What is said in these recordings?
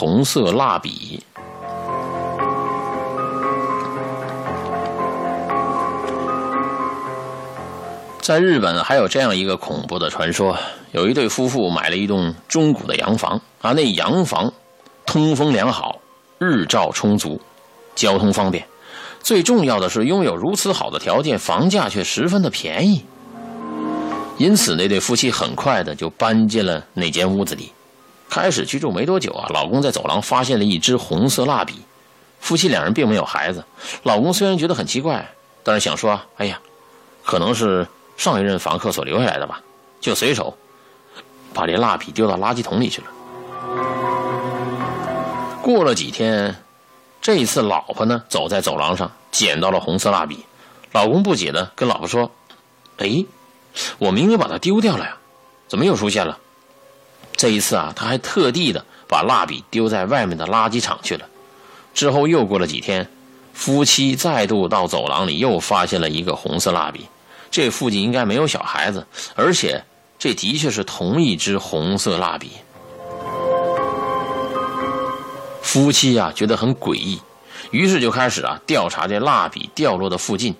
红色蜡笔。在日本还有这样一个恐怖的传说：有一对夫妇买了一栋中古的洋房啊，那洋房通风良好，日照充足，交通方便，最重要的是拥有如此好的条件，房价却十分的便宜。因此，那对夫妻很快的就搬进了那间屋子里。开始居住没多久啊，老公在走廊发现了一支红色蜡笔。夫妻两人并没有孩子，老公虽然觉得很奇怪，但是想说：“哎呀，可能是……”上一任房客所留下来的吧，就随手把这蜡笔丢到垃圾桶里去了。过了几天，这一次老婆呢走在走廊上捡到了红色蜡笔，老公不解的跟老婆说：“哎，我明明把它丢掉了呀，怎么又出现了？”这一次啊，他还特地的把蜡笔丢在外面的垃圾场去了。之后又过了几天，夫妻再度到走廊里又发现了一个红色蜡笔。这附近应该没有小孩子，而且这的确是同一支红色蜡笔。夫妻啊觉得很诡异，于是就开始啊调查这蜡笔掉落的附近。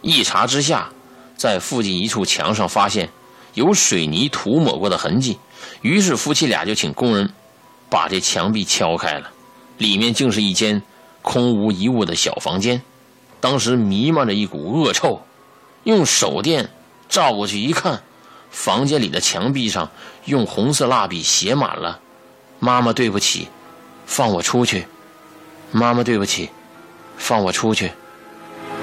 一查之下，在附近一处墙上发现有水泥涂抹过的痕迹。于是夫妻俩就请工人把这墙壁敲开了，里面竟是一间空无一物的小房间。当时弥漫着一股恶臭。用手电照过去一看，房间里的墙壁上用红色蜡笔写满了：“妈妈对不起，放我出去。”“妈妈对不起，放我出去。”